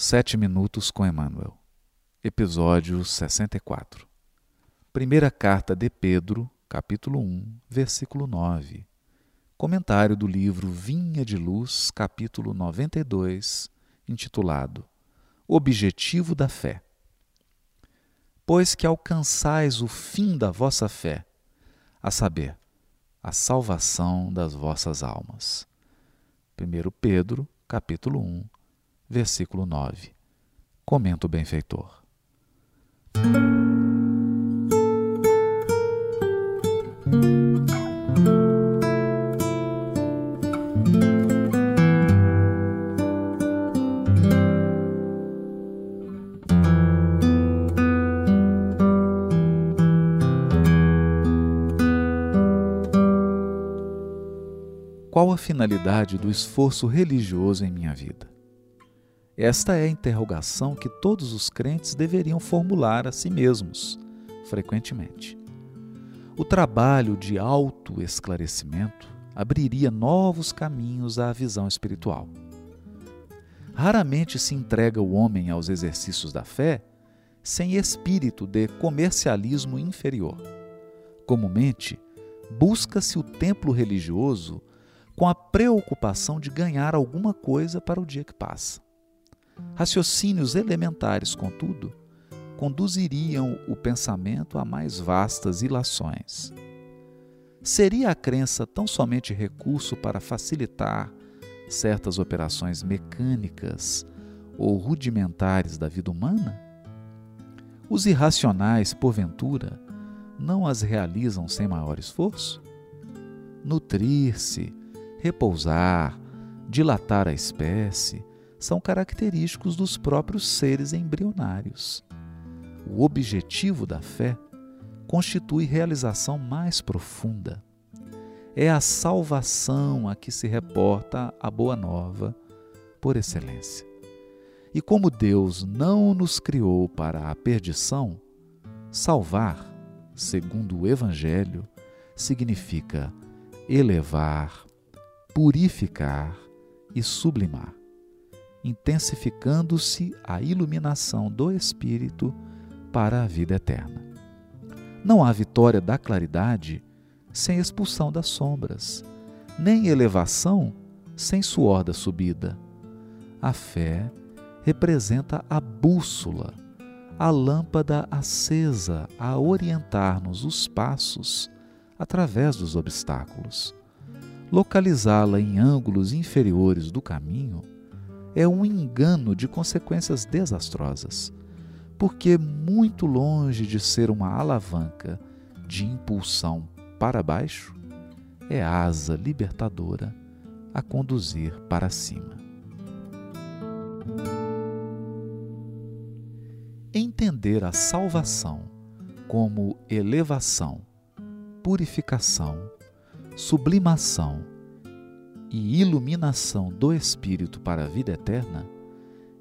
Sete Minutos com Emmanuel, Episódio 64 Primeira Carta de Pedro, capítulo 1, versículo 9 Comentário do livro Vinha de Luz, capítulo 92, intitulado Objetivo da Fé. Pois que alcançais o fim da vossa fé, a saber, a salvação das vossas almas. 1 Pedro, capítulo 1, versículo 9. Comenta o benfeitor. Qual a finalidade do esforço religioso em minha vida? Esta é a interrogação que todos os crentes deveriam formular a si mesmos, frequentemente. O trabalho de autoesclarecimento abriria novos caminhos à visão espiritual. Raramente se entrega o homem aos exercícios da fé sem espírito de comercialismo inferior. Comumente, busca-se o templo religioso com a preocupação de ganhar alguma coisa para o dia que passa. Raciocínios elementares, contudo, conduziriam o pensamento a mais vastas ilações. Seria a crença tão somente recurso para facilitar certas operações mecânicas ou rudimentares da vida humana? Os irracionais, porventura, não as realizam sem maior esforço? Nutrir-se, repousar, dilatar a espécie, são característicos dos próprios seres embrionários. O objetivo da fé constitui realização mais profunda. É a salvação a que se reporta a Boa Nova por excelência. E como Deus não nos criou para a perdição, salvar, segundo o Evangelho, significa elevar, purificar e sublimar intensificando-se a iluminação do Espírito para a vida eterna. Não há vitória da claridade sem expulsão das sombras, nem elevação sem suor da subida. A fé representa a bússola, a lâmpada acesa a orientar-nos os passos através dos obstáculos. Localizá-la em ângulos inferiores do caminho é um engano de consequências desastrosas, porque muito longe de ser uma alavanca de impulsão para baixo, é asa libertadora a conduzir para cima. Entender a salvação como elevação, purificação, sublimação e iluminação do espírito para a vida eterna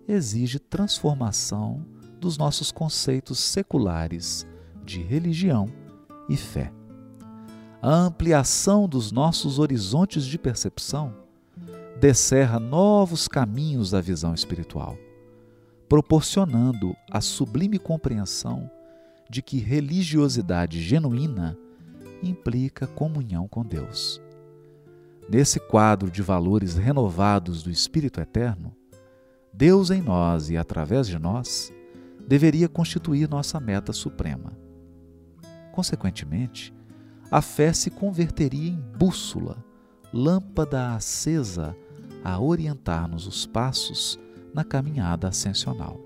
exige transformação dos nossos conceitos seculares de religião e fé. A ampliação dos nossos horizontes de percepção descerra novos caminhos da visão espiritual, proporcionando a sublime compreensão de que religiosidade genuína implica comunhão com Deus. Nesse quadro de valores renovados do Espírito Eterno, Deus em nós e através de nós deveria constituir nossa meta suprema. Consequentemente, a fé se converteria em bússola, lâmpada acesa a orientar-nos os passos na caminhada ascensional.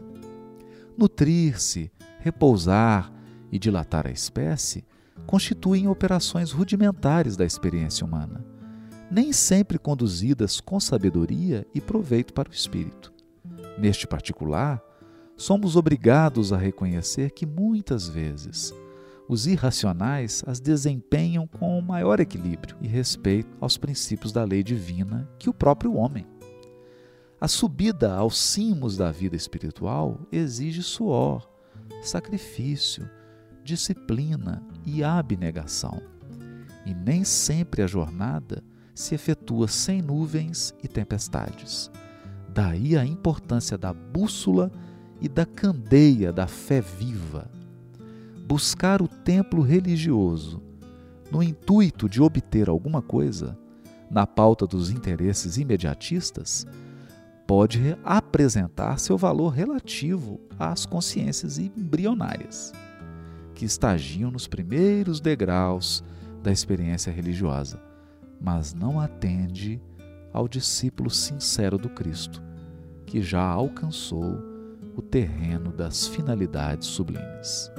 Nutrir-se, repousar e dilatar a espécie constituem operações rudimentares da experiência humana nem sempre conduzidas com sabedoria e proveito para o espírito. Neste particular, somos obrigados a reconhecer que muitas vezes os irracionais as desempenham com maior equilíbrio e respeito aos princípios da lei divina que o próprio homem. A subida aos cimos da vida espiritual exige suor, sacrifício, disciplina e abnegação. E nem sempre a jornada se efetua sem nuvens e tempestades. Daí a importância da bússola e da candeia da fé viva. Buscar o templo religioso no intuito de obter alguma coisa, na pauta dos interesses imediatistas, pode apresentar seu valor relativo às consciências embrionárias, que estagiam nos primeiros degraus da experiência religiosa, mas não atende ao discípulo sincero do Cristo, que já alcançou o terreno das finalidades sublimes.